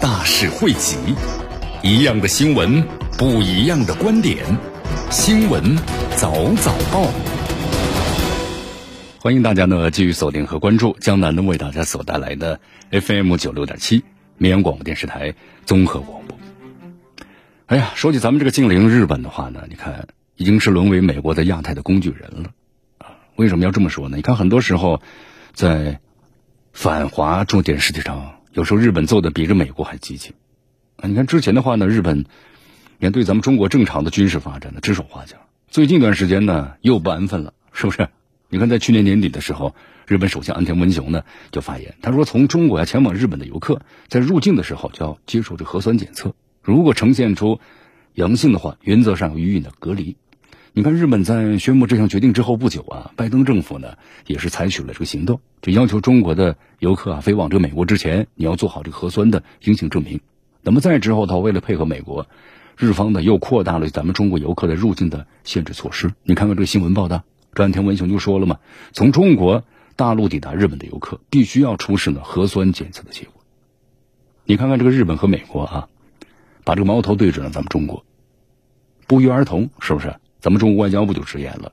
大事汇集，一样的新闻，不一样的观点。新闻早早报，欢迎大家呢继续锁定和关注江南呢为大家所带来的 FM 九六点七绵阳广播电视台综合广播。哎呀，说起咱们这个近邻日本的话呢，你看。已经是沦为美国在亚太的工具人了，啊，为什么要这么说呢？你看，很多时候在反华重点事题上，有时候日本做的比这美国还激进，啊，你看之前的话呢，日本面对咱们中国正常的军事发展呢指手画脚，最近一段时间呢又不安分了，是不是？你看在去年年底的时候，日本首相安田文雄呢就发言，他说从中国呀前往日本的游客在入境的时候就要接受这核酸检测，如果呈现出阳性的话，原则上予以呢隔离。你看，日本在宣布这项决定之后不久啊，拜登政府呢也是采取了这个行动，就要求中国的游客啊飞往这个美国之前，你要做好这个核酸的阴性证明。那么再之后，他为了配合美国，日方呢又扩大了咱们中国游客的入境的限制措施。你看看这个新闻报道，专田文雄就说了嘛，从中国大陆抵达日本的游客必须要出示呢核酸检测的结果。你看看这个日本和美国啊，把这个矛头对准了咱们中国，不约而同，是不是？咱们中国外交部就直言了，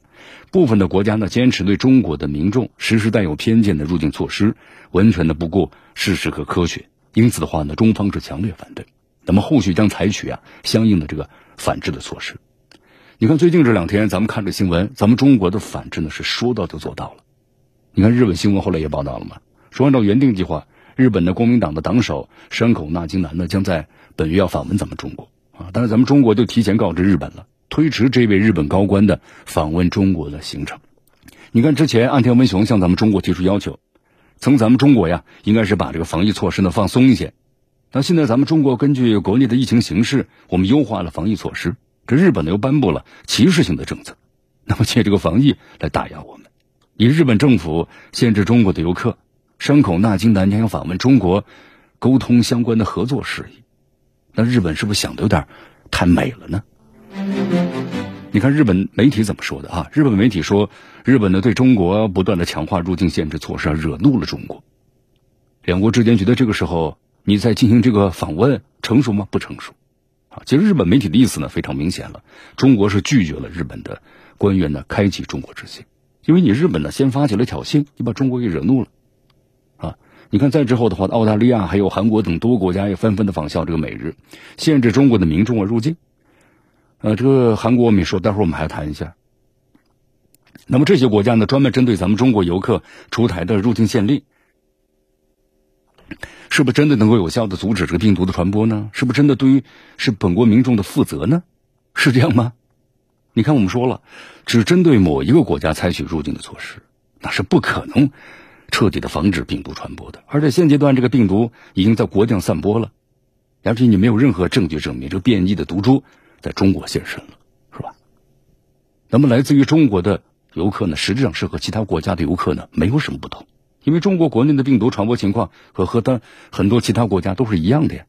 部分的国家呢坚持对中国的民众实施带有偏见的入境措施，完全的不顾事实和科学。因此的话呢，中方是强烈反对。那么后续将采取啊相应的这个反制的措施。你看最近这两天，咱们看这新闻，咱们中国的反制呢是说到就做到了。你看日本新闻后来也报道了嘛，说按照原定计划，日本的国民党的党首山口纳金男呢将在本月要访问咱们中国啊，但是咱们中国就提前告知日本了。推迟这位日本高官的访问中国的行程。你看，之前岸田文雄向咱们中国提出要求，从咱们中国呀，应该是把这个防疫措施呢放松一些。那现在咱们中国根据国内的疫情形势，我们优化了防疫措施。这日本呢又颁布了歧视性的政策，那么借这个防疫来打压我们，以日本政府限制中国的游客，山口纳京南将要访问中国，沟通相关的合作事宜。那日本是不是想的有点太美了呢？你看日本媒体怎么说的啊？日本媒体说，日本呢对中国不断的强化入境限制措施，惹怒了中国。两国之间觉得这个时候你在进行这个访问成熟吗？不成熟。啊，其实日本媒体的意思呢非常明显了，中国是拒绝了日本的官员呢开启中国之行，因为你日本呢先发起了挑衅，你把中国给惹怒了。啊，你看再之后的话，澳大利亚还有韩国等多国家也纷纷的仿效这个美日，限制中国的民众啊入境。呃，这个韩国我们也说，待会儿我们还谈一下。那么这些国家呢，专门针对咱们中国游客出台的入境限令，是不是真的能够有效的阻止这个病毒的传播呢？是不是真的对于是本国民众的负责呢？是这样吗？你看，我们说了，只针对某一个国家采取入境的措施，那是不可能彻底的防止病毒传播的。而且现阶段这个病毒已经在国境散播了，而且你没有任何证据证明这个变异的毒株。在中国现身了，是吧？那么来自于中国的游客呢，实际上是和其他国家的游客呢没有什么不同，因为中国国内的病毒传播情况和和他很多其他国家都是一样的呀。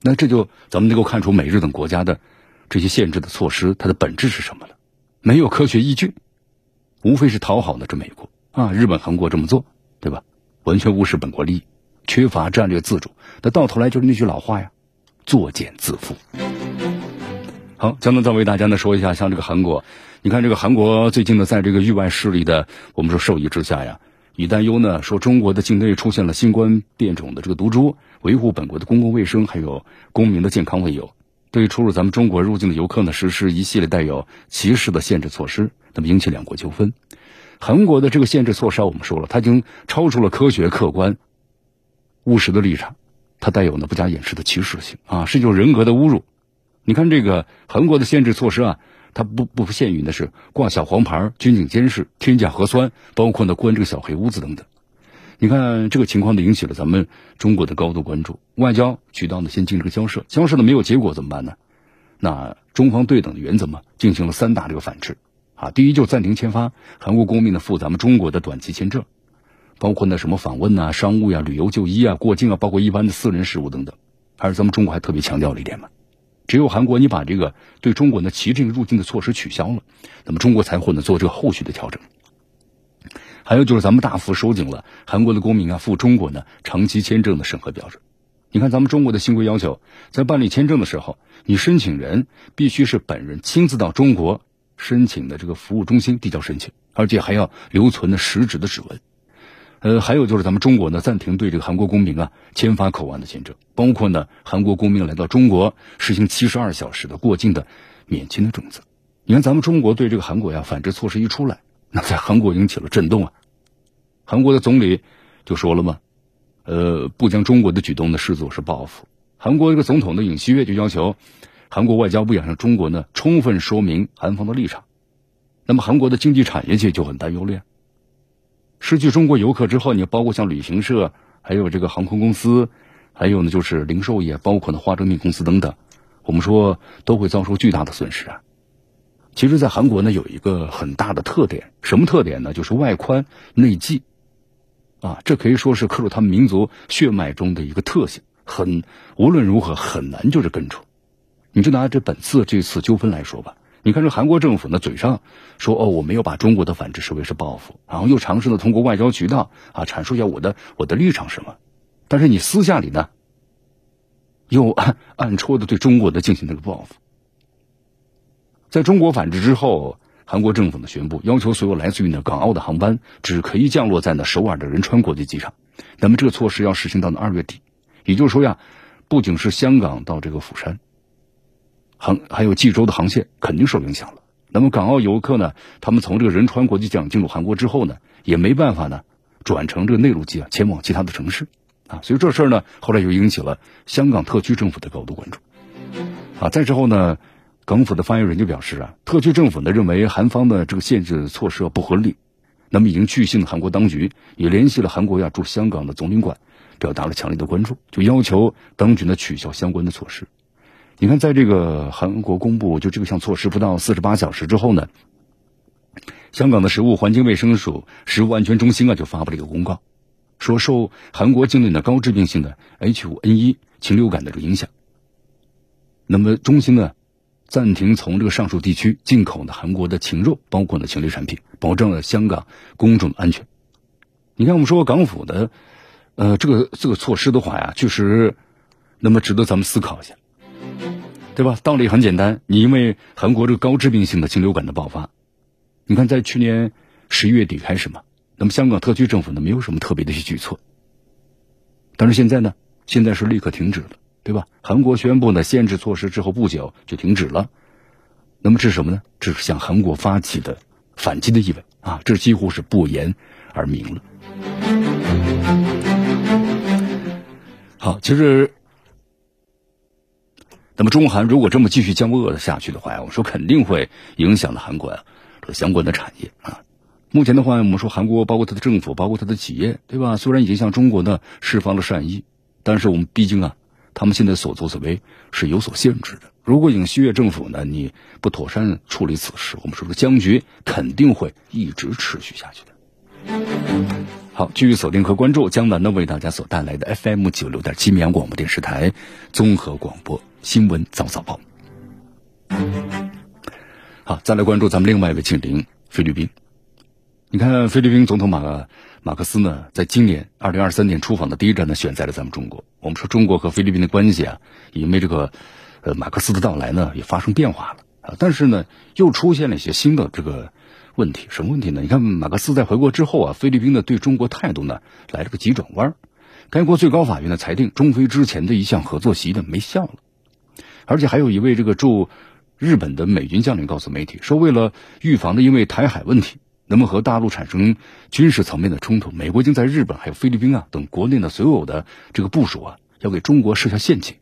那这就咱们能够看出美日等国家的这些限制的措施，它的本质是什么了？没有科学依据，无非是讨好呢这美国啊，日本、韩国这么做，对吧？完全无视本国利益，缺乏战略自主，那到头来就是那句老话呀，作茧自缚。好，江南再为大家呢说一下，像这个韩国，你看这个韩国最近呢，在这个域外势力的我们说授意之下呀，以担忧呢说中国的境内出现了新冠变种的这个毒株，维护本国的公共卫生还有公民的健康为由，对出入咱们中国入境的游客呢实施一系列带有歧视的限制措施，那么引起两国纠纷。韩国的这个限制措施，我们说了，它已经超出了科学、客观、务实的立场，它带有呢不加掩饰的歧视性啊，是一种人格的侮辱。你看这个韩国的限制措施啊，它不不限于的是挂小黄牌、军警监视、天价核酸，包括呢关这个小黑屋子等等。你看这个情况呢，引起了咱们中国的高度关注。外交渠道呢，先进这个交涉，交涉呢没有结果怎么办呢？那中方对等的原则嘛，进行了三大这个反制啊。第一，就暂停签发韩国公民的赴咱们中国的短期签证，包括呢什么访问呐、商务呀、旅游就医啊、过境啊，包括一般的私人事务等等。而咱们中国还特别强调了一点嘛，只有韩国你把这个对中国的骑这入境的措施取消了，那么中国才会呢做这个后续的调整。还有就是咱们大幅收紧了韩国的公民啊赴中国呢长期签证的审核标准。你看咱们中国的新规要求，在办理签证的时候，你申请人必须是本人亲自到中国申请的这个服务中心递交申请，而且还要留存的实质的指纹。呃，还有就是咱们中国呢暂停对这个韩国公民啊签发口岸的签证，包括呢韩国公民来到中国实行七十二小时的过境的免签的政策。你看咱们中国对这个韩国呀反制措施一出来。那在韩国引起了震动啊！韩国的总理就说了嘛，呃，不将中国的举动呢视作是报复。韩国这个总统的尹锡悦就要求韩国外交部要向中国呢充分说明韩方的立场。那么韩国的经济产业界就很担忧了呀，失去中国游客之后，你包括像旅行社，还有这个航空公司，还有呢就是零售业，包括呢化妆品公司等等，我们说都会遭受巨大的损失啊。其实，在韩国呢，有一个很大的特点，什么特点呢？就是外宽内忌，啊，这可以说是刻入他们民族血脉中的一个特性，很无论如何很难就是根除。你就拿这本次这次纠纷来说吧，你看这韩国政府呢，嘴上说哦，我没有把中国的反制视为是报复，然后又尝试呢通过外交渠道啊阐述一下我的我的立场什么，但是你私下里呢，又暗暗戳的对中国的进行这个报复。在中国反制之后，韩国政府呢宣布，要求所有来自于呢港澳的航班只可以降落在呢首尔的仁川国际机场。那么这个措施要实行到呢二月底，也就是说呀，不仅是香港到这个釜山，航还有济州的航线肯定受影响了。那么港澳游客呢，他们从这个仁川国际机场进入韩国之后呢，也没办法呢转乘这个内陆机啊前往其他的城市啊。所以这事儿呢，后来又引起了香港特区政府的高度关注啊。再之后呢。港府的发言人就表示啊，特区政府呢认为韩方的这个限制措施不合理，那么已经去信韩国当局，也联系了韩国呀驻香港的总领馆，表达了强烈的关注，就要求当局呢取消相关的措施。你看，在这个韩国公布就这个项措施不到四十八小时之后呢，香港的食物环境卫生署食物安全中心啊就发布了一个公告，说受韩国境内的高致病性的 H5N1 禽流感的这个影响，那么中心呢。暂停从这个上述地区进口的韩国的禽肉，包括呢禽类产品，保证了香港公众的安全。你看，我们说港府的，呃，这个这个措施的话呀，确实那么值得咱们思考一下，对吧？道理很简单，你因为韩国这个高致病性的禽流感的爆发，你看在去年十一月底开始嘛，那么香港特区政府呢没有什么特别的一些举措，但是现在呢，现在是立刻停止了。对吧？韩国宣布呢限制措施之后不久就停止了，那么这是什么呢？这是向韩国发起的反击的意味啊！这几乎是不言而明了。好，其实，那么中韩如果这么继续僵恶下去的话，我们说肯定会影响了韩国啊这个相关的产业啊。目前的话，我们说韩国包括它的政府，包括它的企业，对吧？虽然已经向中国呢释放了善意，但是我们毕竟啊。他们现在所作所为是有所限制的。如果尹锡悦政府呢，你不妥善处理此事，我们说这僵局肯定会一直持续下去的。好，继续锁定和关注江南呢为大家所带来的 FM 九六点七绵阳广播电视台综合广播新闻早早报。好，再来关注咱们另外一位近邻菲律宾。你看，菲律宾总统马马克思呢，在今年二零二三年出访的第一站呢，选在了咱们中国。我们说中国和菲律宾的关系啊，因为这个呃马克思的到来呢，也发生变化了啊。但是呢，又出现了一些新的这个问题。什么问题呢？你看马克思在回国之后啊，菲律宾呢对中国态度呢来了个急转弯。该国最高法院呢裁定，中菲之前的一项合作协议呢没效了。而且还有一位这个驻日本的美军将领告诉媒体说，为了预防的因为台海问题。那么和大陆产生军事层面的冲突，美国已经在日本还有菲律宾啊等国内的所有的这个部署啊，要给中国设下陷阱。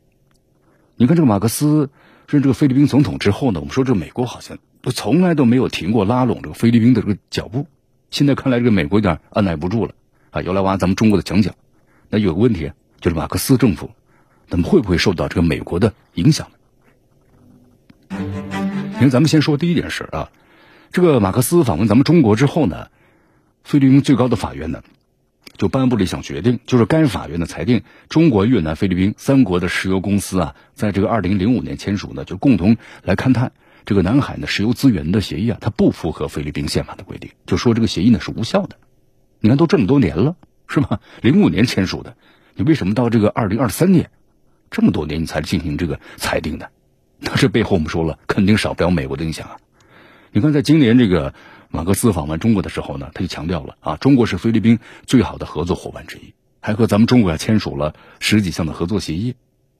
你看这个马克思任这个菲律宾总统之后呢，我们说这美国好像都从来都没有停过拉拢这个菲律宾的这个脚步。现在看来这个美国有点按耐不住了啊，要来挖咱们中国的墙角。那有个问题，就是马克思政府，那么会不会受到这个美国的影响呢？你看，咱们先说第一件事啊，这个马克思访问咱们中国之后呢，菲律宾最高的法院呢，就颁布了一项决定，就是该法院的裁定，中国、越南、菲律宾三国的石油公司啊，在这个二零零五年签署呢，就共同来勘探这个南海的石油资源的协议啊，它不符合菲律宾宪法的规定，就说这个协议呢是无效的。你看，都这么多年了。是吗？零五年签署的，你为什么到这个二零二三年，这么多年你才进行这个裁定的？那这背后我们说了，肯定少不了美国的影响啊。你看，在今年这个马克思访问中国的时候呢，他就强调了啊，中国是菲律宾最好的合作伙伴之一，还和咱们中国啊签署了十几项的合作协议。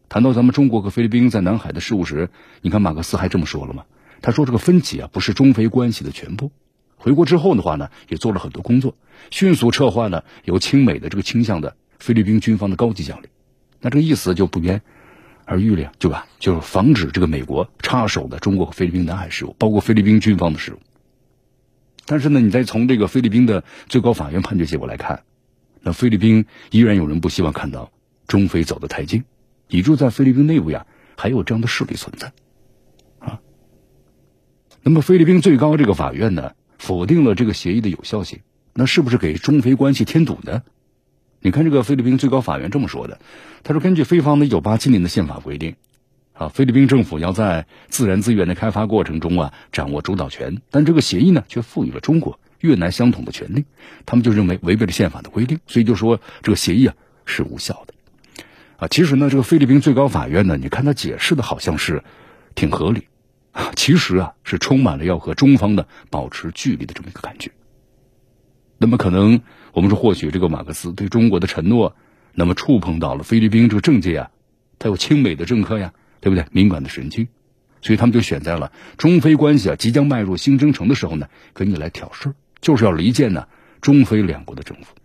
谈到咱们中国和菲律宾在南海的事务时，你看马克思还这么说了吗？他说这个分歧啊，不是中菲关系的全部。回国之后的话呢，也做了很多工作，迅速策划呢有亲美的这个倾向的菲律宾军方的高级将领，那这个意思就不言而喻了，对吧？就是防止这个美国插手的中国和菲律宾南海事务，包括菲律宾军方的事务。但是呢，你再从这个菲律宾的最高法院判决结果来看，那菲律宾依然有人不希望看到中菲走得太近，以致在菲律宾内部呀还有这样的势力存在，啊。那么菲律宾最高这个法院呢？否定了这个协议的有效性，那是不是给中菲关系添堵呢？你看，这个菲律宾最高法院这么说的，他说，根据菲方的一九八七年的宪法规定，啊，菲律宾政府要在自然资源的开发过程中啊掌握主导权，但这个协议呢却赋予了中国、越南相同的权利，他们就认为违背了宪法的规定，所以就说这个协议啊是无效的。啊，其实呢，这个菲律宾最高法院呢，你看他解释的好像是挺合理。其实啊，是充满了要和中方的保持距离的这么一个感觉。那么可能我们说，或许这个马克思对中国的承诺，那么触碰到了菲律宾这个政界啊，他有亲美的政客呀，对不对？敏感的神经，所以他们就选在了中菲关系啊即将迈入新征程的时候呢，跟你来挑事就是要离间呢中菲两国的政府。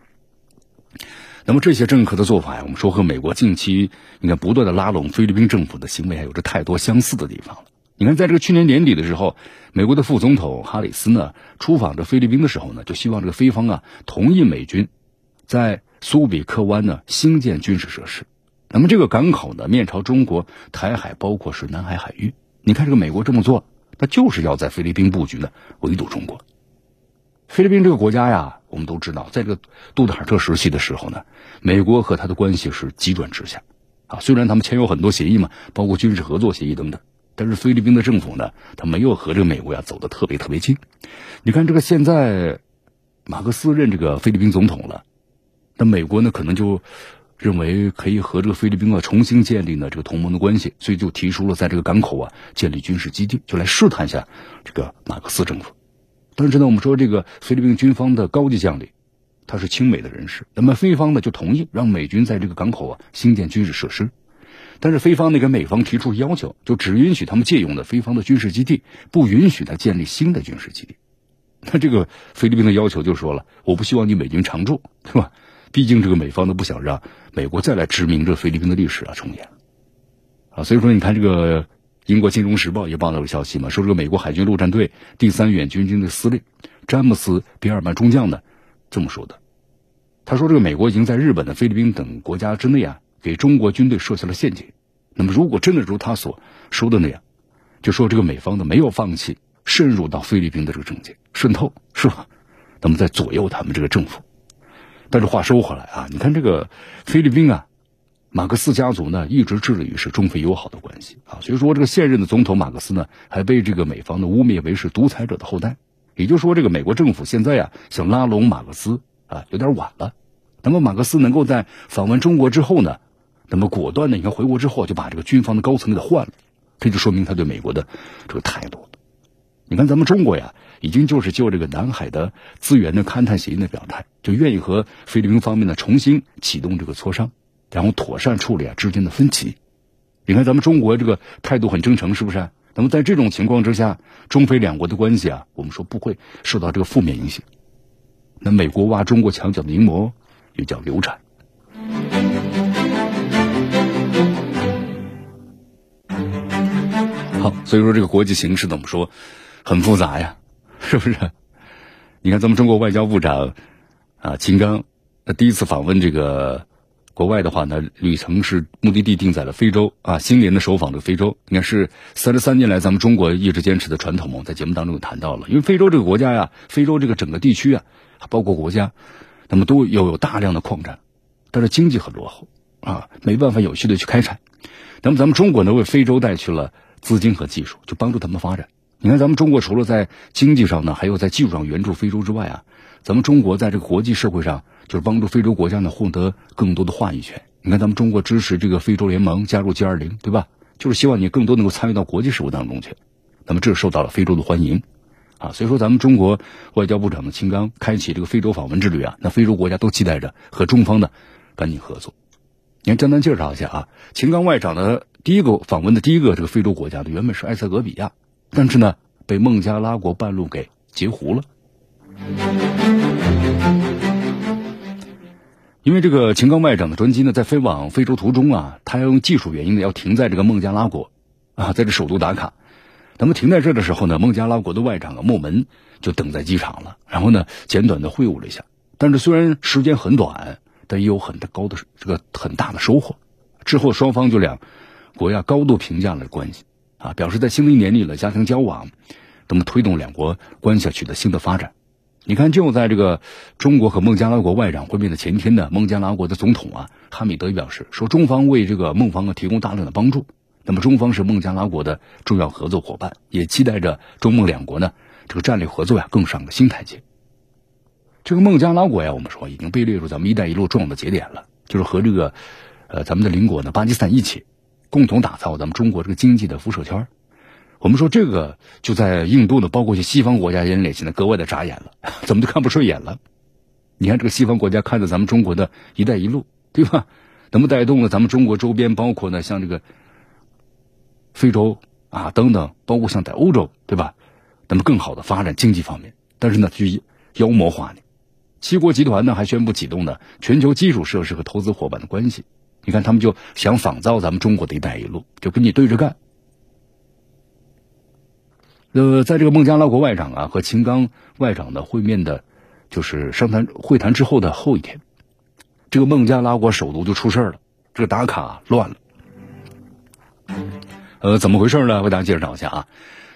那么这些政客的做法呀，我们说和美国近期你看不断的拉拢菲律宾政府的行为，还有着太多相似的地方了。你看，在这个去年年底的时候，美国的副总统哈里斯呢出访这菲律宾的时候呢，就希望这个菲方啊同意美军在苏比克湾呢兴建军事设施。那么这个港口呢面朝中国台海，包括是南海海域。你看这个美国这么做，那就是要在菲律宾布局呢围堵中国。菲律宾这个国家呀，我们都知道，在这个杜特尔特时期的时候呢，美国和他的关系是急转直下啊。虽然他们签有很多协议嘛，包括军事合作协议等等。但是菲律宾的政府呢，他没有和这个美国呀走得特别特别近。你看这个现在，马克思任这个菲律宾总统了，那美国呢可能就认为可以和这个菲律宾啊重新建立呢这个同盟的关系，所以就提出了在这个港口啊建立军事基地，就来试探一下这个马克思政府。但是呢，我们说这个菲律宾军方的高级将领，他是亲美的人士，那么菲方呢就同意让美军在这个港口啊兴建军事设施。但是菲方那个美方提出要求，就只允许他们借用的菲方的军事基地，不允许他建立新的军事基地。那这个菲律宾的要求就说了，我不希望你美军常驻，是吧？毕竟这个美方都不想让美国再来殖民这菲律宾的历史啊重演。啊，所以说你看这个英国金融时报也报道了消息嘛，说这个美国海军陆战队第三远军军的司令詹姆斯比尔曼中将呢这么说的，他说这个美国已经在日本的菲律宾等国家之内啊。给中国军队设下了陷阱。那么，如果真的如他所说的那样，就说这个美方呢没有放弃渗入到菲律宾的这个政界渗透，是吧？那么在左右他们这个政府。但是话说回来啊，你看这个菲律宾啊，马克思家族呢一直致力于是中非友好的关系啊。所以说，这个现任的总统马克思呢还被这个美方的污蔑为是独裁者的后代。也就是说，这个美国政府现在呀想拉拢马克思啊有点晚了。那么马克思能够在访问中国之后呢？那么果断的，你看回国之后就把这个军方的高层给他换了，这就说明他对美国的这个态度。你看咱们中国呀，已经就是就这个南海的资源的勘探协议的表态，就愿意和菲律宾方面呢重新启动这个磋商，然后妥善处理啊之间的分歧。你看咱们中国这个态度很真诚，是不是？那么在这种情况之下，中菲两国的关系啊，我们说不会受到这个负面影响。那美国挖中国墙角的阴谋又叫流产。所以说这个国际形势怎么说，很复杂呀，是不是？你看咱们中国外交部长啊秦刚，他第一次访问这个国外的话呢，旅程是目的地定在了非洲啊，新年的首访的非洲，应该是三十三年来咱们中国一直坚持的传统嘛，在节目当中有谈到了，因为非洲这个国家呀，非洲这个整个地区啊，包括国家，那么都有有大量的矿产，但是经济很落后啊，没办法有序的去开采。那么咱们中国呢，为非洲带去了资金和技术，就帮助他们发展。你看，咱们中国除了在经济上呢，还有在技术上援助非洲之外啊，咱们中国在这个国际社会上，就是帮助非洲国家呢获得更多的话语权。你看，咱们中国支持这个非洲联盟加入 G 二零，对吧？就是希望你更多能够参与到国际事务当中去。那么这受到了非洲的欢迎，啊，所以说咱们中国外交部长的秦刚开启这个非洲访问之旅啊，那非洲国家都期待着和中方呢赶紧合作。你，简单介绍一下啊，秦刚外长的第一个访问的第一个这个非洲国家呢，原本是埃塞俄比亚。但是呢，被孟加拉国半路给截胡了。因为这个秦刚外长的专机呢，在飞往非洲途中啊，他要用技术原因呢，要停在这个孟加拉国啊，在这首都达卡。那么停在这的时候呢，孟加拉国的外长啊莫门就等在机场了，然后呢，简短的会晤了一下。但是虽然时间很短，但也有很的高的这个很大的收获。之后双方就两国呀高度评价了关系。啊，表示在新的一年里的加强交往，那么推动两国关系取得新的发展。你看，就在这个中国和孟加拉国外长会面的前天呢，孟加拉国的总统啊哈米德表示说，中方为这个孟方啊提供大量的帮助。那么中方是孟加拉国的重要合作伙伴，也期待着中孟两国呢这个战略合作呀更上个新台阶。这个孟加拉国呀，我们说已经被列入咱们“一带一路”重要的节点了，就是和这个呃咱们的邻国呢巴基斯坦一起。共同打造咱们中国这个经济的辐射圈我们说这个就在印度的，包括一些西方国家眼里，现在格外的扎眼了，怎么就看不顺眼了？你看这个西方国家看着咱们中国的一带一路，对吧？那么带动了咱们中国周边，包括呢像这个非洲啊等等，包括像在欧洲，对吧？那么更好的发展经济方面，但是呢去妖魔化你。七国集团呢还宣布启动呢全球基础设施和投资伙伴的关系。你看，他们就想仿造咱们中国的一带一路，就跟你对着干。呃，在这个孟加拉国外长啊和秦刚外长的会面的，就是商谈会谈之后的后一天，这个孟加拉国首都就出事了，这个打卡乱了。呃，怎么回事呢？为大家介绍一下啊。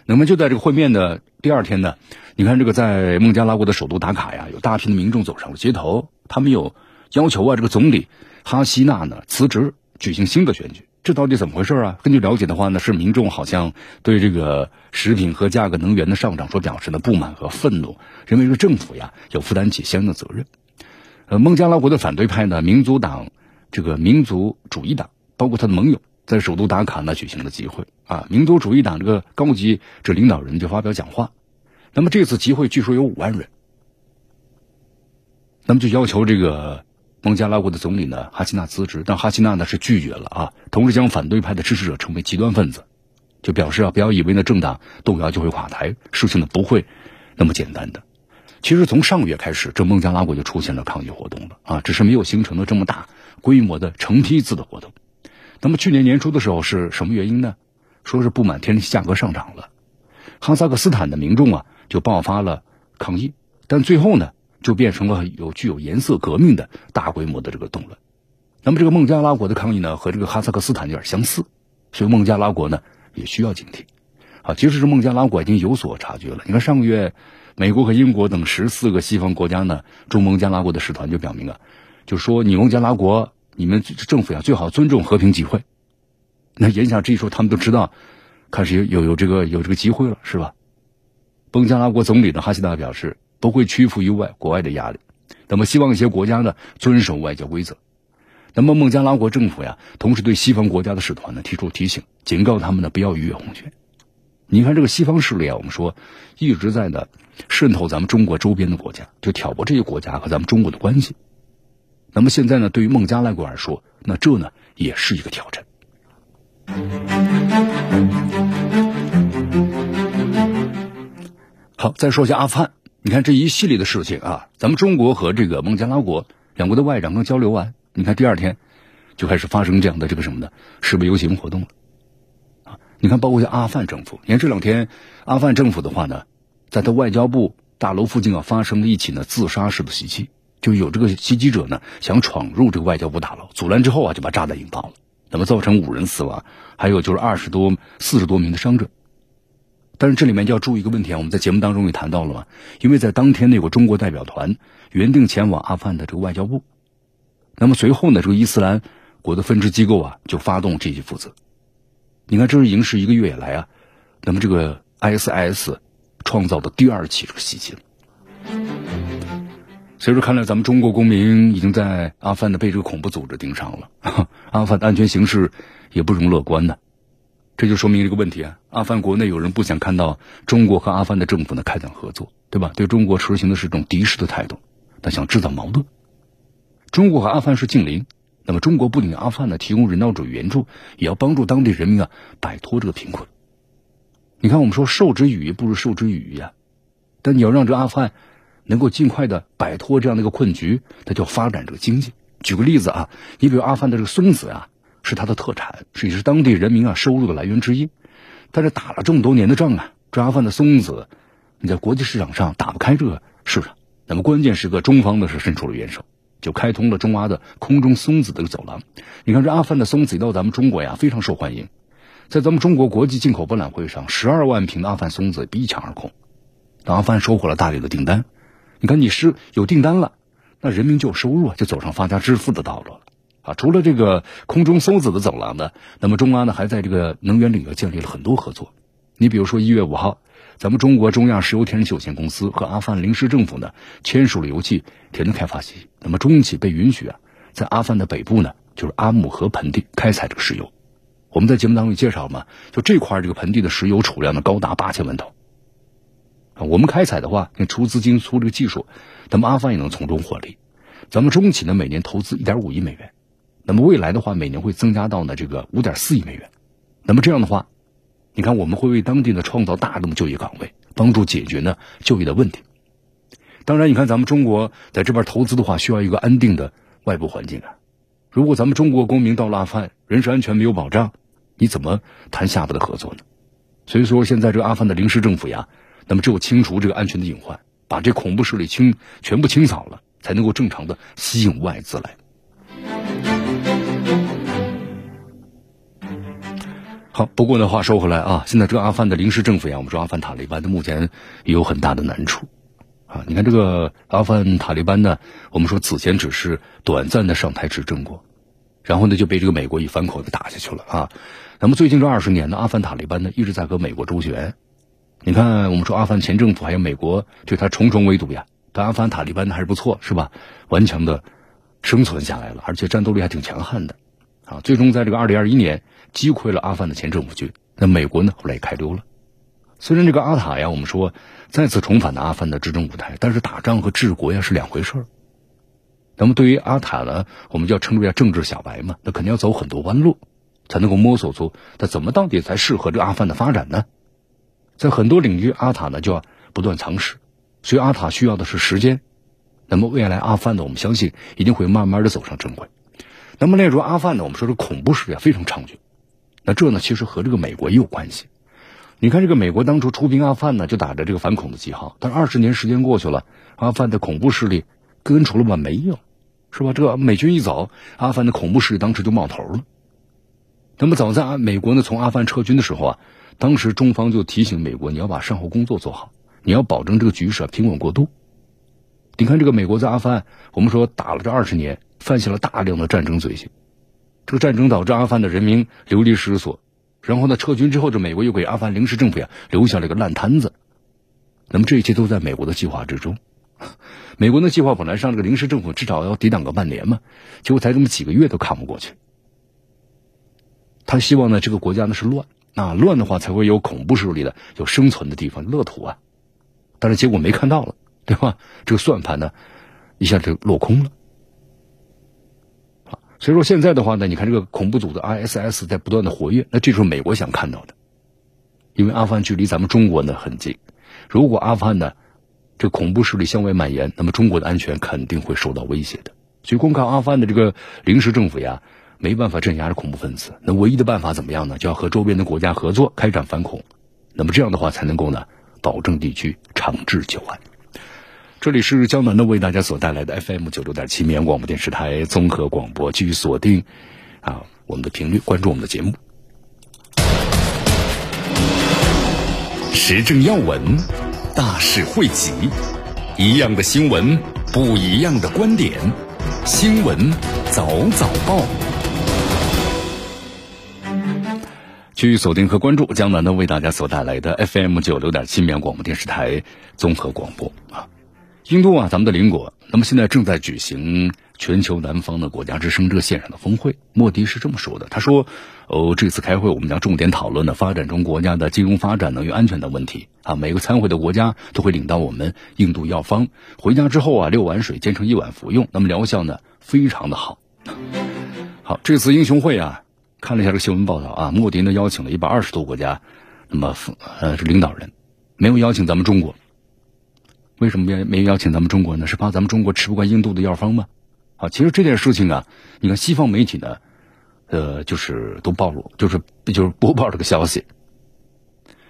那么就在这个会面的第二天呢，你看这个在孟加拉国的首都打卡呀，有大批的民众走上了街头，他们有要求啊，这个总理。哈希娜呢辞职，举行新的选举，这到底怎么回事啊？根据了解的话呢，是民众好像对这个食品和价格、能源的上涨所表示的不满和愤怒，认为这个政府呀要负担起相应的责任。呃，孟加拉国的反对派呢，民族党这个民族主义党，包括他的盟友，在首都达卡呢举行了集会啊。民族主义党这个高级这领导人就发表讲话，那么这次集会据说有五万人，那么就要求这个。孟加拉国的总理呢，哈希纳辞职，但哈希纳呢是拒绝了啊，同时将反对派的支持者称为极端分子，就表示啊，不要以为呢政党动摇就会垮台，事情呢不会那么简单的。其实从上个月开始，这孟加拉国就出现了抗议活动了啊，只是没有形成了这么大规模的成批次的活动。那么去年年初的时候是什么原因呢？说是不满天然气价格上涨了，哈萨克斯坦的民众啊就爆发了抗议，但最后呢？就变成了有具有颜色革命的大规模的这个动乱。那么这个孟加拉国的抗议呢，和这个哈萨克斯坦有点相似，所以孟加拉国呢也需要警惕。啊，其实是孟加拉国已经有所察觉了。你看上个月，美国和英国等十四个西方国家呢驻孟加拉国的使团就表明啊，就说你孟加拉国，你们政府呀最好尊重和平集会。那言下之意说，他们都知道开始有有有这个有这个机会了，是吧？孟加拉国总理呢哈希纳表示。不会屈服于外国外的压力，那么希望一些国家呢遵守外交规则。那么孟加拉国政府呀，同时对西方国家的使团呢提出提醒，警告他们呢不要逾越红线。你看这个西方势力啊，我们说一直在呢渗透咱们中国周边的国家，就挑拨这些国家和咱们中国的关系。那么现在呢，对于孟加拉国来说，那这呢也是一个挑战。好，再说一下阿富汗。你看这一系列的事情啊，咱们中国和这个孟加拉国两国的外长刚交流完，你看第二天就开始发生这样的这个什么的示威游行活动了啊！你看，包括像阿富汗政府，你看这两天阿富汗政府的话呢，在他外交部大楼附近啊发生了一起呢自杀式的袭击，就有这个袭击者呢想闯入这个外交部大楼，阻拦之后啊就把炸弹引爆了，那么造成五人死亡，还有就是二十多、四十多名的伤者。但是这里面就要注意一个问题啊，我们在节目当中也谈到了嘛，因为在当天呢有个中国代表团原定前往阿富汗的这个外交部，那么随后呢这个伊斯兰国的分支机构啊就发动这些负责。你看，这是已经是一个月以来啊，那么这个 ISIS 创造的第二起这个袭击了。所以说，看来咱们中国公民已经在阿富汗的被这个恐怖组织盯上了，阿富汗的安全形势也不容乐观呢。这就说明一个问题啊，阿富汗国内有人不想看到中国和阿富汗的政府呢开展合作，对吧？对中国实行的是一种敌视的态度，他想制造矛盾。中国和阿富汗是近邻，那么中国不仅阿富汗呢提供人道主义援助，也要帮助当地人民啊摆脱这个贫困。你看，我们说授之以鱼不如授之以渔呀，但你要让这阿富汗能够尽快的摆脱这样的一个困局，它就发展这个经济。举个例子啊，你比如阿富汗的这个松子啊。是它的特产，是也是当地人民啊收入的来源之一。但是打了这么多年的仗啊，这阿富汗的松子，你在国际市场上打不开这个市场。那么关键时刻，中方呢是伸出了援手，就开通了中阿的空中松子的走廊。你看这阿富汗的松子一到咱们中国呀，非常受欢迎。在咱们中国国际进口博览会上，十二万瓶的阿富汗松子一抢而空，阿富汗收获了大量的订单。你看你是有订单了，那人民就有收入啊，就走上发家致富的道路了。啊，除了这个空中梭子的走廊呢，那么中阿呢还在这个能源领域建立了很多合作。你比如说一月五号，咱们中国中亚石油天然气有限公司和阿富汗临时政府呢签署了油气田的开发协议。那么中企被允许啊，在阿富汗的北部呢，就是阿姆河盆地开采这个石油。我们在节目当中介绍嘛，就这块这个盆地的石油储量呢高达八千万桶。我们开采的话，你出资金出这个技术，那么阿富汗也能从中获利。咱们中企呢每年投资一点五亿美元。那么未来的话，每年会增加到呢这个五点四亿美元。那么这样的话，你看我们会为当地呢创造大量的就业岗位，帮助解决呢就业的问题。当然，你看咱们中国在这边投资的话，需要一个安定的外部环境啊。如果咱们中国公民到了阿富汗，人身安全没有保障，你怎么谈下一步的合作呢？所以说，现在这个阿富汗的临时政府呀，那么只有清除这个安全的隐患，把这恐怖势力清全部清扫了，才能够正常的吸引外资来。好，不过呢，话说回来啊，现在这个阿富汗的临时政府呀，我们说阿富汗塔利班的目前也有很大的难处啊。你看这个阿富汗塔利班呢，我们说此前只是短暂的上台执政过，然后呢就被这个美国一反口给打下去了啊。那么最近这二十年呢，阿富汗塔利班呢一直在和美国周旋。你看，我们说阿富汗前政府还有美国对他重重围堵呀，但阿富汗塔利班呢还是不错，是吧？顽强的生存下来了，而且战斗力还挺强悍的啊。最终在这个二零二一年。击溃了阿富汗的前政府军，那美国呢后来也开溜了。虽然这个阿塔呀，我们说再次重返的阿富汗的执政舞台，但是打仗和治国呀是两回事儿。那么对于阿塔呢，我们就要称之为政治小白嘛，那肯定要走很多弯路，才能够摸索出他怎么到底才适合这个阿富汗的发展呢？在很多领域，阿塔呢就要不断尝试，所以阿塔需要的是时间。那么未来阿富汗呢，我们相信一定会慢慢的走上正轨。那么例如阿富汗呢，我们说这恐怖势力非常猖獗。那这呢，其实和这个美国也有关系。你看，这个美国当初出兵阿富汗呢，就打着这个反恐的旗号。但是二十年时间过去了，阿富汗的恐怖势力根除了吗？没有，是吧？这个美军一走，阿富汗的恐怖势力当时就冒头了。那么早在啊美国呢从阿富汗撤军的时候啊，当时中方就提醒美国，你要把善后工作做好，你要保证这个局势平稳过渡。你看，这个美国在阿富汗，我们说打了这二十年，犯下了大量的战争罪行。这个战争导致阿富汗的人民流离失所，然后呢，撤军之后，这美国又给阿富汗临时政府呀留下了一个烂摊子。那么这一切都在美国的计划之中。美国的计划本来上这个临时政府至少要抵挡个半年嘛，结果才这么几个月都看不过去。他希望呢，这个国家呢是乱，那乱的话才会有恐怖势力的有生存的地方，乐土啊。但是结果没看到了，对吧？这个算盘呢，一下就落空了。所以说现在的话呢，你看这个恐怖组织 ISS 在不断的活跃，那这就是美国想看到的，因为阿富汗距离咱们中国呢很近，如果阿富汗呢这恐怖势力向外蔓延，那么中国的安全肯定会受到威胁的。所以光靠阿富汗的这个临时政府呀，没办法镇压着恐怖分子，那唯一的办法怎么样呢？就要和周边的国家合作开展反恐，那么这样的话才能够呢保证地区长治久安。这里是江南的为大家所带来的 FM 九六点七绵阳广播电视台综合广播，继续锁定啊我们的频率，关注我们的节目。时政要闻，大事汇集，一样的新闻，不一样的观点，新闻早早报。继续锁定和关注江南呢为大家所带来的 FM 九六点七绵阳广播电视台综合广播啊。印度啊，咱们的邻国，那么现在正在举行全球南方的国家之声这个线上的峰会。莫迪是这么说的，他说：“哦，这次开会我们将重点讨论的发展中国家的金融发展、能源安全等问题啊。每个参会的国家都会领到我们印度药方，回家之后啊，六碗水煎成一碗服用，那么疗效呢非常的好。好，这次英雄会啊，看了一下这个新闻报道啊，莫迪呢邀请了一百二十多国家，那么呃是领导人，没有邀请咱们中国。”为什么没没邀请咱们中国呢？是怕咱们中国吃不惯印度的药方吗？啊，其实这件事情啊，你看西方媒体呢，呃，就是都暴露，就是就是播报这个消息，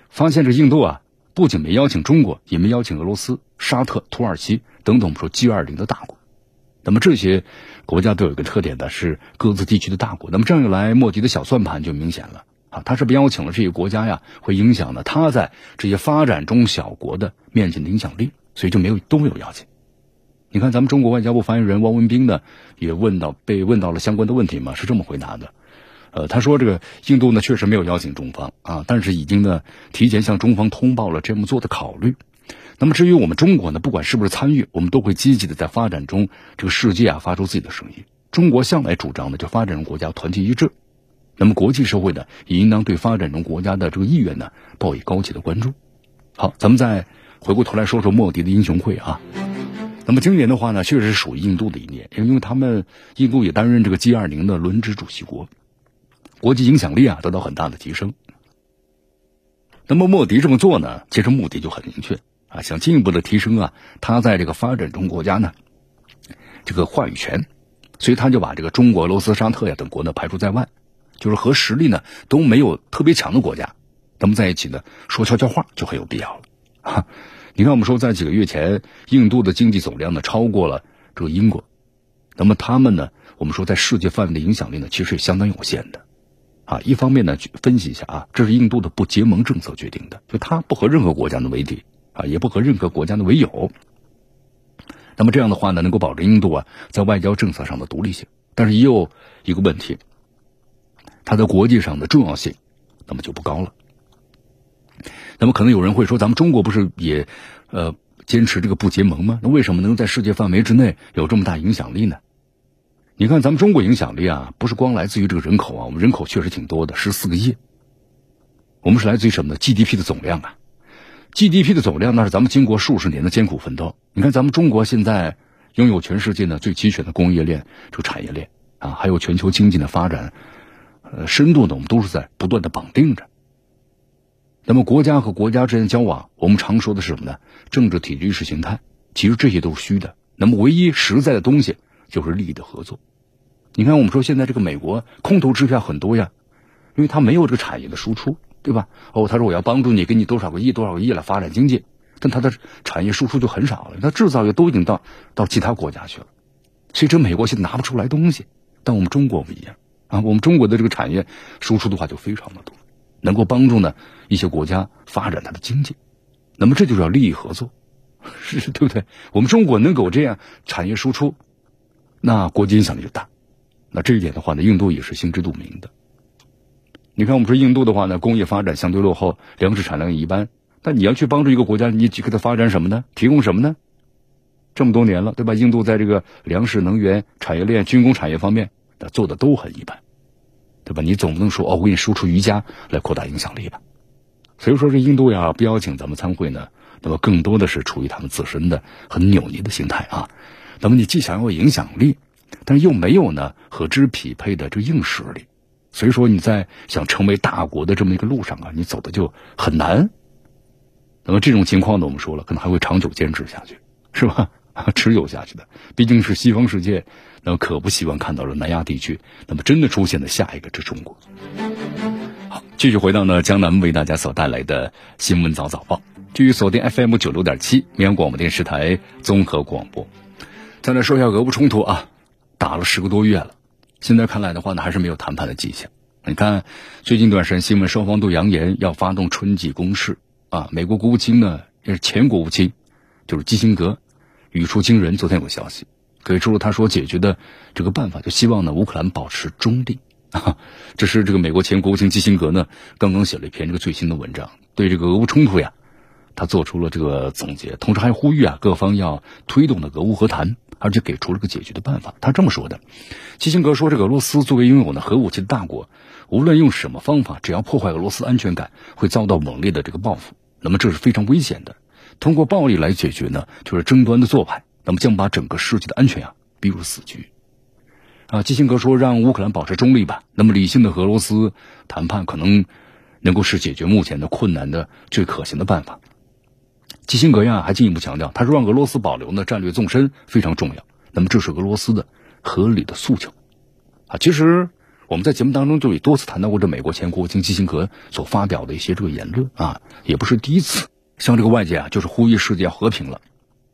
发现这印度啊，不仅没邀请中国，也没邀请俄罗斯、沙特、土耳其等等我们说 G 二零的大国。那么这些国家都有一个特点的是各自地区的大国。那么这样一来，莫迪的小算盘就明显了啊，他是不邀请了这些国家呀，会影响呢他在这些发展中小国的面前的影响力。所以就没有都没有邀请。你看，咱们中国外交部发言人汪文斌呢，也问到被问到了相关的问题嘛，是这么回答的。呃，他说这个印度呢确实没有邀请中方啊，但是已经呢提前向中方通报了这么做的考虑。那么至于我们中国呢，不管是不是参与，我们都会积极的在发展中这个世界啊发出自己的声音。中国向来主张的就发展中国家团结一致。那么国际社会呢，也应当对发展中国家的这个意愿呢报以高级的关注。好，咱们再。回过头来说说莫迪的英雄会啊，那么今年的话呢，确实是属于印度的一年，因为他们印度也担任这个 G 二零的轮值主席国，国际影响力啊得到很大的提升。那么莫迪这么做呢，其实目的就很明确啊，想进一步的提升啊他在这个发展中国家呢这个话语权，所以他就把这个中国、俄罗斯、沙特呀等国呢排除在外，就是和实力呢都没有特别强的国家，咱们在一起呢说悄悄话就很有必要了啊。你看，我们说在几个月前，印度的经济总量呢超过了这个英国，那么他们呢，我们说在世界范围的影响力呢，其实也相当有限的，啊，一方面呢，分析一下啊，这是印度的不结盟政策决定的，就他不和任何国家的为敌啊，也不和任何国家的为友，那么这样的话呢，能够保证印度啊在外交政策上的独立性，但是也有一个问题，它在国际上的重要性，那么就不高了。那么可能有人会说，咱们中国不是也，呃，坚持这个不结盟吗？那为什么能在世界范围之内有这么大影响力呢？你看咱们中国影响力啊，不是光来自于这个人口啊，我们人口确实挺多的，十四个亿。我们是来自于什么呢？GDP 的总量啊，GDP 的总量那是咱们经过数十年的艰苦奋斗。你看咱们中国现在拥有全世界呢最齐全的工业链、这个产业链啊，还有全球经济的发展，呃，深度呢，我们都是在不断的绑定着。那么国家和国家之间的交往，我们常说的是什么呢？政治体制、意识形态，其实这些都是虚的。那么唯一实在的东西就是利益的合作。你看，我们说现在这个美国空头支票很多呀，因为它没有这个产业的输出，对吧？哦，他说我要帮助你，给你多少个亿、多少个亿来发展经济，但它的产业输出就很少了，它制造业都已经到到其他国家去了。所以这美国现在拿不出来东西，但我们中国不一样啊，我们中国的这个产业输出的话就非常的多。能够帮助呢一些国家发展它的经济，那么这就叫利益合作，是对不对？我们中国能够这样产业输出，那国际影响力就大。那这一点的话呢，印度也是心知肚明的。你看，我们说印度的话呢，工业发展相对落后，粮食产量也一般。但你要去帮助一个国家，你去给他发展什么呢？提供什么呢？这么多年了，对吧？印度在这个粮食、能源、产业链、军工产业方面，那做的都很一般。对吧？你总不能说哦，我给你输出瑜伽来扩大影响力吧？所以说，这印度呀不邀请咱们参会呢，那么更多的是出于他们自身的很扭捏的心态啊。那么你既想要影响力，但是又没有呢和之匹配的这硬实力，所以说你在想成为大国的这么一个路上啊，你走的就很难。那么这种情况呢，我们说了，可能还会长久坚持下去，是吧？持久下去的，毕竟是西方世界。那么可不希望看到了南亚地区，那么真的出现了下一个之中国。好，继续回到呢江南为大家所带来的新闻早早报。继续锁定 FM 九六点七绵阳广播电视台综合广播。再来说一下俄乌冲突啊，打了十个多月了，现在看来的话呢，还是没有谈判的迹象。你看，最近一段时间新闻，双方都扬言要发动春季攻势啊。美国国务卿呢，也是前国务卿，就是基辛格，语出惊人。昨天有个消息，给出了他说解决的这个办法，就希望呢乌克兰保持中立。啊这是这个美国前国务卿基辛格呢，刚刚写了一篇这个最新的文章，对这个俄乌冲突呀。他做出了这个总结，同时还呼吁啊，各方要推动的俄乌和谈，而且给出了个解决的办法。他这么说的：基辛格说，这个俄罗斯作为拥有呢核武器的大国，无论用什么方法，只要破坏俄罗斯安全感，会遭到猛烈的这个报复。那么这是非常危险的。通过暴力来解决呢，就是争端的做派，那么将把整个世界的安全呀逼入死局。啊，基辛格说，让乌克兰保持中立吧。那么理性的俄罗斯谈判可能能够是解决目前的困难的最可行的办法。基辛格呀还进一步强调，他说让俄罗斯保留呢战略纵深非常重要。那么这是俄罗斯的合理的诉求啊。其实我们在节目当中就已多次谈到过这美国前国务卿基辛格所发表的一些这个言论啊，也不是第一次向这个外界啊就是呼吁世界要和平了。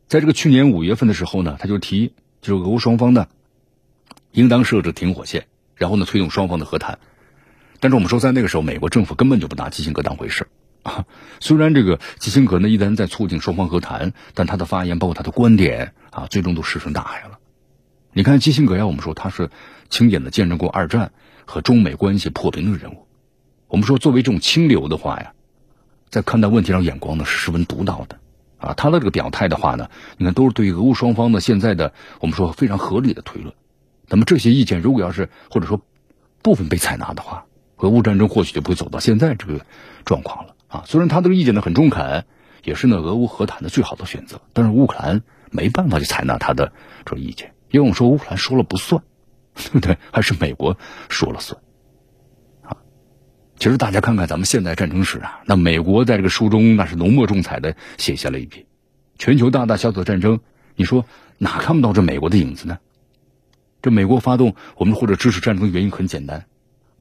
在这个去年五月份的时候呢，他就提就是俄乌双方呢应当设置停火线，然后呢推动双方的和谈。但是我们说在那个时候，美国政府根本就不拿基辛格当回事。啊，虽然这个基辛格呢，一旦在促进双方和谈，但他的发言包括他的观点啊，最终都石沉大海了。你看基辛格呀，我们说他是亲眼的见证过二战和中美关系破冰的人物。我们说作为这种清流的话呀，在看待问题上眼光呢是十分独到的啊。他的这个表态的话呢，你看都是对俄乌双方的现在的我们说非常合理的推论。那么这些意见如果要是或者说部分被采纳的话，俄乌战争或许就不会走到现在这个状况了。啊，虽然他这个意见呢很中肯，也是呢俄乌和谈的最好的选择，但是乌克兰没办法去采纳他的这个意见，因为我们说乌克兰说了不算，对不对？还是美国说了算。啊，其实大家看看咱们现代战争史啊，那美国在这个书中那是浓墨重彩的写下了一笔，全球大大小小的战争，你说哪看不到这美国的影子呢？这美国发动我们或者支持战争的原因很简单。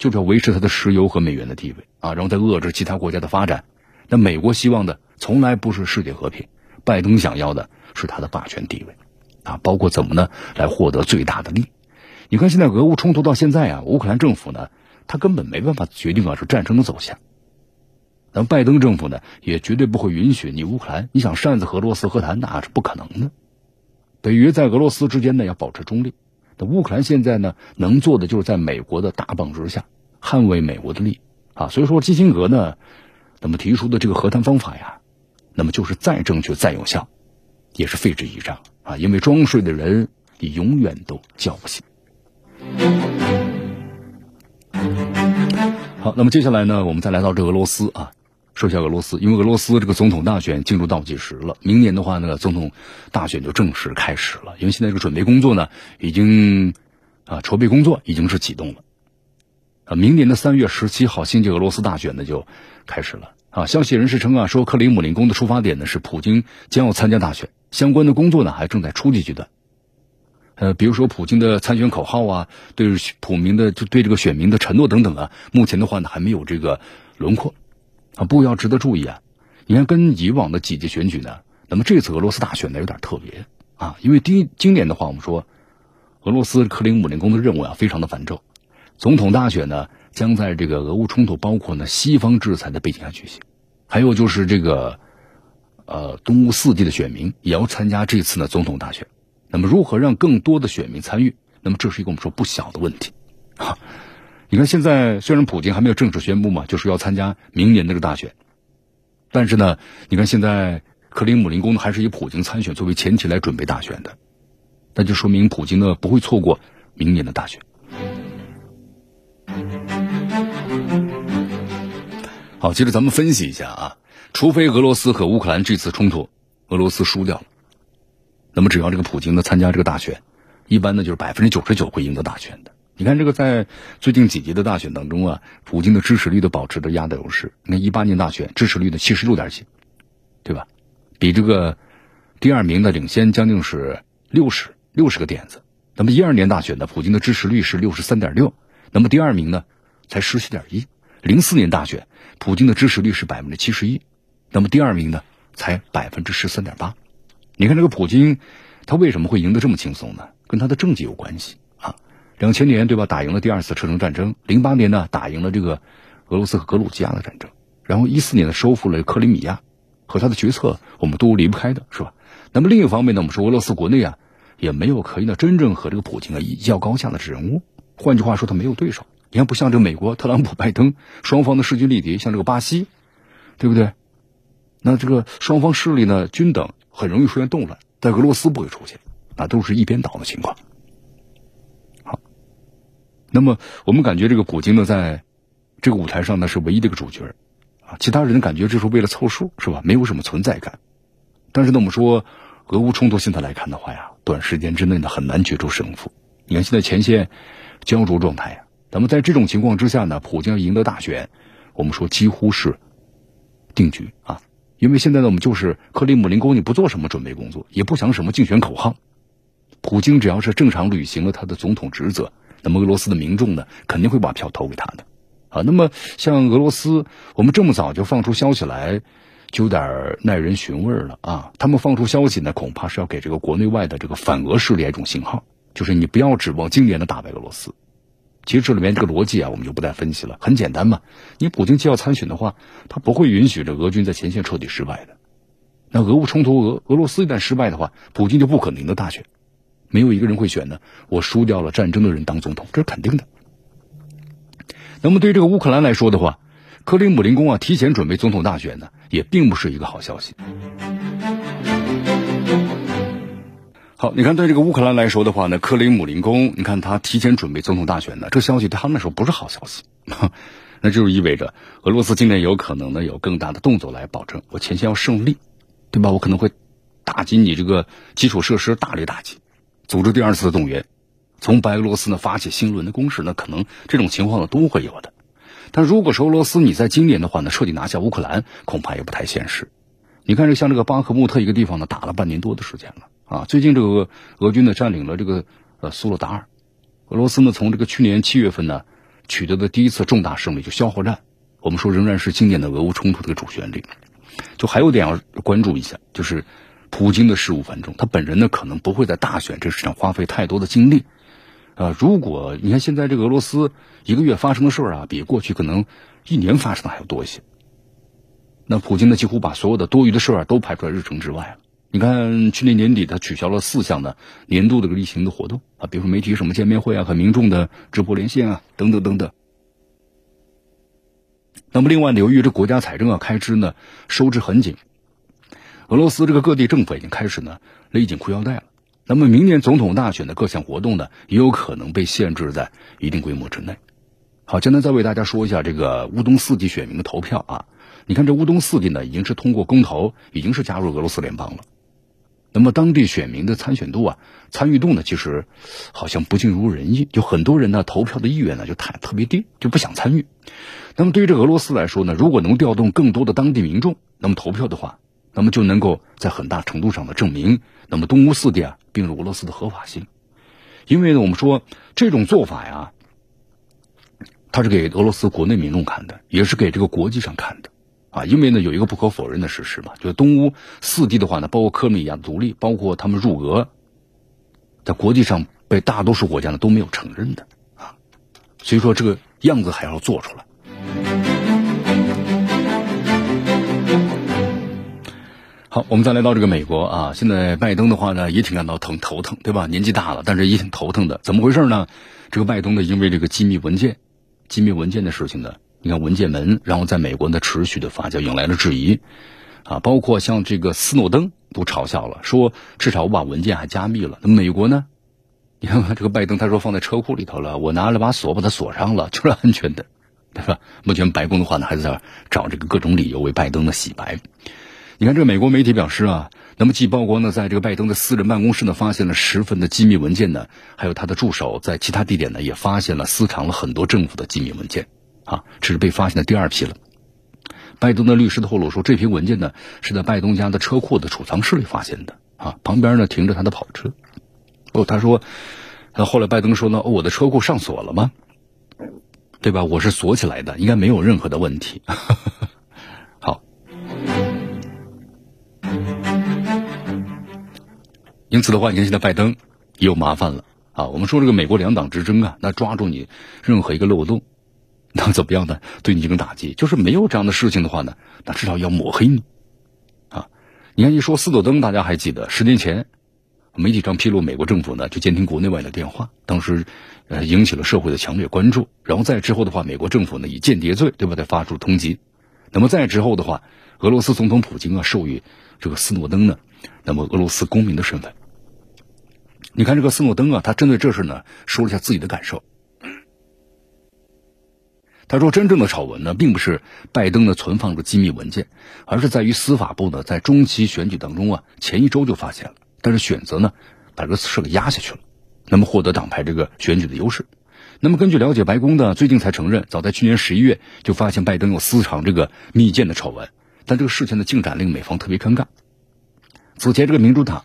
就是要维持它的石油和美元的地位啊，然后再遏制其他国家的发展。那美国希望的从来不是世界和平，拜登想要的是他的霸权地位啊，包括怎么呢来获得最大的利。你看现在俄乌冲突到现在啊，乌克兰政府呢，他根本没办法决定啊是战争的走向。那拜登政府呢，也绝对不会允许你乌克兰你想擅自和俄罗斯和谈，那是不可能的。北约在俄罗斯之间呢要保持中立。那乌克兰现在呢，能做的就是在美国的大棒之下捍卫美国的利益啊。所以说，基辛格呢，那么提出的这个和谈方法呀，那么就是再正确再有效，也是废纸一张啊。因为装睡的人，你永远都叫不醒。好，那么接下来呢，我们再来到这俄罗斯啊。说一下俄罗斯，因为俄罗斯这个总统大选进入倒计时了，明年的话呢，总统大选就正式开始了。因为现在这个准备工作呢，已经啊，筹备工作已经是启动了。啊，明年的三月十七号，新届俄罗斯大选呢就开始了。啊，消息人士称啊，说克里姆林宫的出发点呢是普京将要参加大选，相关的工作呢还正在初级阶段。呃，比如说普京的参选口号啊，对普民的就对这个选民的承诺等等啊，目前的话呢还没有这个轮廓。啊，不要值得注意啊！你看，跟以往的几届选举呢，那么这次俄罗斯大选呢有点特别啊，因为第一今年的话，我们说俄罗斯克里姆林宫的任务啊非常的繁重，总统大选呢将在这个俄乌冲突包括呢西方制裁的背景下举行，还有就是这个呃东乌四地的选民也要参加这次呢总统大选，那么如何让更多的选民参与？那么这是一个我们说不小的问题啊。你看，现在虽然普京还没有正式宣布嘛，就是要参加明年这个大选，但是呢，你看现在克里姆林宫呢还是以普京参选作为前提来准备大选的，那就说明普京呢不会错过明年的大选。好，接着咱们分析一下啊，除非俄罗斯和乌克兰这次冲突俄罗斯输掉了，那么只要这个普京呢参加这个大选，一般呢就是百分之九十九会赢得大选的。你看这个，在最近几届的大选当中啊，普京的支持率都保持着压倒优势。你看一八年大选支持率的七十六点几，对吧？比这个第二名的领先将近是六十六十个点子。那么一二年大选呢，普京的支持率是六十三点六，那么第二名呢才十七点一。零四年大选，普京的支持率是百分之七十一，那么第二名呢才百分之十三点八。你看这个普京，他为什么会赢得这么轻松呢？跟他的政绩有关系。两千年对吧，打赢了第二次车臣战争；零八年呢，打赢了这个俄罗斯和格鲁吉亚的战争；然后一四年呢，收复了克里米亚。和他的决策，我们都离不开的是吧？那么另一方面呢，我们说俄罗斯国内啊，也没有可以呢真正和这个普京啊一较高下的人物。换句话说，他没有对手。你看，不像这美国特朗普、拜登双方的势均力敌，像这个巴西，对不对？那这个双方势力呢均等，很容易出现动乱。在俄罗斯不会出现，那都是一边倒的情况。那么我们感觉这个普京呢，在这个舞台上呢是唯一的一个主角。啊其他人感觉这是为了凑数，是吧？没有什么存在感。但是呢，我们说俄乌冲突现在来看的话呀，短时间之内呢很难决出胜负。你看现在前线焦灼状态呀，咱们在这种情况之下呢，普京要赢得大选，我们说几乎是定局啊。因为现在呢，我们就是克里姆林宫，你不做什么准备工作，也不想什么竞选口号。普京只要是正常履行了他的总统职责，那么俄罗斯的民众呢，肯定会把票投给他的。啊，那么像俄罗斯，我们这么早就放出消息来，就有点耐人寻味了啊。他们放出消息呢，恐怕是要给这个国内外的这个反俄势力一种信号，就是你不要指望今年的打败俄罗斯。其实这里面这个逻辑啊，我们就不再分析了，很简单嘛。你普京既要参选的话，他不会允许这俄军在前线彻底失败的。那俄乌冲突，俄俄罗斯一旦失败的话，普京就不可能赢得大选。没有一个人会选呢，我输掉了战争的人当总统，这是肯定的。那么对于这个乌克兰来说的话，克里姆林宫啊提前准备总统大选呢，也并不是一个好消息。好，你看对这个乌克兰来说的话呢，克里姆林宫，你看他提前准备总统大选呢，这消息对他们来说不是好消息，那就是意味着俄罗斯今年有可能呢有更大的动作来保证我前线要胜利，对吧？我可能会打击你这个基础设施，大力打击，组织第二次的动员。从白俄罗斯呢发起新一轮的攻势，那可能这种情况呢都会有的。但如果说俄罗斯你在今年的话呢彻底拿下乌克兰，恐怕也不太现实。你看这像这个巴赫穆特一个地方呢打了半年多的时间了啊，最近这个俄军呢占领了这个呃苏洛达尔，俄罗斯呢从这个去年七月份呢取得的第一次重大胜利就消耗战，我们说仍然是今年的俄乌冲突的主旋律。就还有点要关注一下，就是普京的事务繁重，他本人呢可能不会在大选这事上花费太多的精力。啊，如果你看现在这个俄罗斯一个月发生的事儿啊，比过去可能一年发生的还要多一些。那普京呢，几乎把所有的多余的事儿啊都排出来日程之外了。你看去年年底他取消了四项的年度的例行的活动啊，比如说媒体什么见面会啊和民众的直播连线啊等等等等。那么另外呢，由于这国家财政啊开支呢收支很紧，俄罗斯这个各地政府已经开始呢勒紧裤腰带了。那么明年总统大选的各项活动呢，也有可能被限制在一定规模之内。好，简单再为大家说一下这个乌东四地选民的投票啊。你看这乌东四地呢，已经是通过公投，已经是加入俄罗斯联邦了。那么当地选民的参选度啊、参与度呢，其实好像不尽如人意，就很多人呢投票的意愿呢就太特别低，就不想参与。那么对于这俄罗斯来说呢，如果能调动更多的当地民众，那么投票的话。那么就能够在很大程度上的证明，那么东乌四地啊并入俄罗斯的合法性。因为呢，我们说这种做法呀，它是给俄罗斯国内民众看的，也是给这个国际上看的啊。因为呢，有一个不可否认的事实嘛，就是东乌四地的话呢，包括克米亚独立，包括他们入俄，在国际上被大多数国家呢都没有承认的啊。所以说，这个样子还要做出来。好，我们再来到这个美国啊，现在拜登的话呢也挺感到疼头疼，对吧？年纪大了，但是也挺头疼的。怎么回事呢？这个拜登呢，因为这个机密文件、机密文件的事情呢，你看文件门，然后在美国呢持续的发酵，引来了质疑啊。包括像这个斯诺登都嘲笑了，说至少我把文件还加密了。那美国呢？你看这个拜登他说放在车库里头了，我拿了把锁把它锁上了，就是安全的，对吧？目前白宫的话呢还在找这个各种理由为拜登的洗白。你看，这美国媒体表示啊，那么既曝光呢，在这个拜登的私人办公室呢，发现了十份的机密文件呢，还有他的助手在其他地点呢，也发现了私藏了很多政府的机密文件，啊，这是被发现的第二批了。拜登的律师透露说，这批文件呢，是在拜登家的车库的储藏室里发现的，啊，旁边呢停着他的跑车。哦，他说，那后来拜登说呢，哦，我的车库上锁了吗？对吧？我是锁起来的，应该没有任何的问题。因此的话，你看现在拜登也有麻烦了啊。我们说这个美国两党之争啊，那抓住你任何一个漏洞，那怎么样呢？对你进行打击，就是没有这样的事情的话呢，那至少要抹黑你啊。你看一说斯诺登，大家还记得十年前媒体上披露美国政府呢就监听国内外的电话，当时呃引起了社会的强烈关注。然后再之后的话，美国政府呢以间谍罪对吧，再发出通缉。那么再之后的话，俄罗斯总统普京啊授予这个斯诺登呢，那么俄罗斯公民的身份。你看这个斯诺登啊，他针对这事呢说了一下自己的感受。他说：“真正的丑闻呢，并不是拜登呢存放着机密文件，而是在于司法部呢在中期选举当中啊前一周就发现了，但是选择呢把这个事给压下去了，那么获得党派这个选举的优势。那么根据了解，白宫呢最近才承认，早在去年十一月就发现拜登有私藏这个密件的丑闻，但这个事情的进展令美方特别尴尬。此前这个民主党。”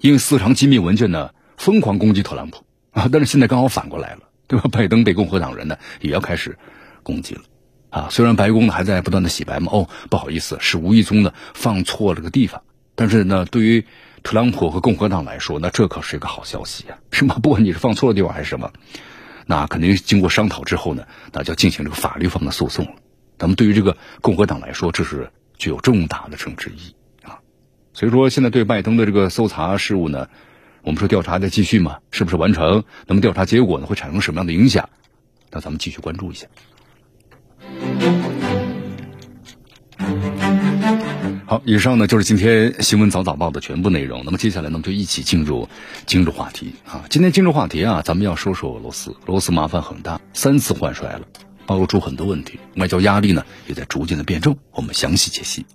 因为私藏机密文件呢，疯狂攻击特朗普啊！但是现在刚好反过来了，对吧？拜登被共和党人呢也要开始攻击了啊！虽然白宫呢还在不断的洗白嘛，哦，不好意思，是无意中的放错了个地方。但是呢，对于特朗普和共和党来说，那这可是一个好消息啊，是吗？不管你是放错了地方还是什么，那肯定经过商讨之后呢，那就要进行这个法律方的诉讼了。那么对于这个共和党来说，这是具有重大的政治意义。所以说，现在对拜登的这个搜查事务呢，我们说调查在继续嘛，是不是完成？那么调查结果呢，会产生什么样的影响？那咱们继续关注一下。好，以上呢就是今天新闻早早报的全部内容。那么接下来呢，我们就一起进入今日话题啊。今天今日话题啊，咱们要说说俄罗斯。俄罗斯麻烦很大，三次换帅了，暴露出很多问题，外交压力呢也在逐渐的变重。我们详细解析。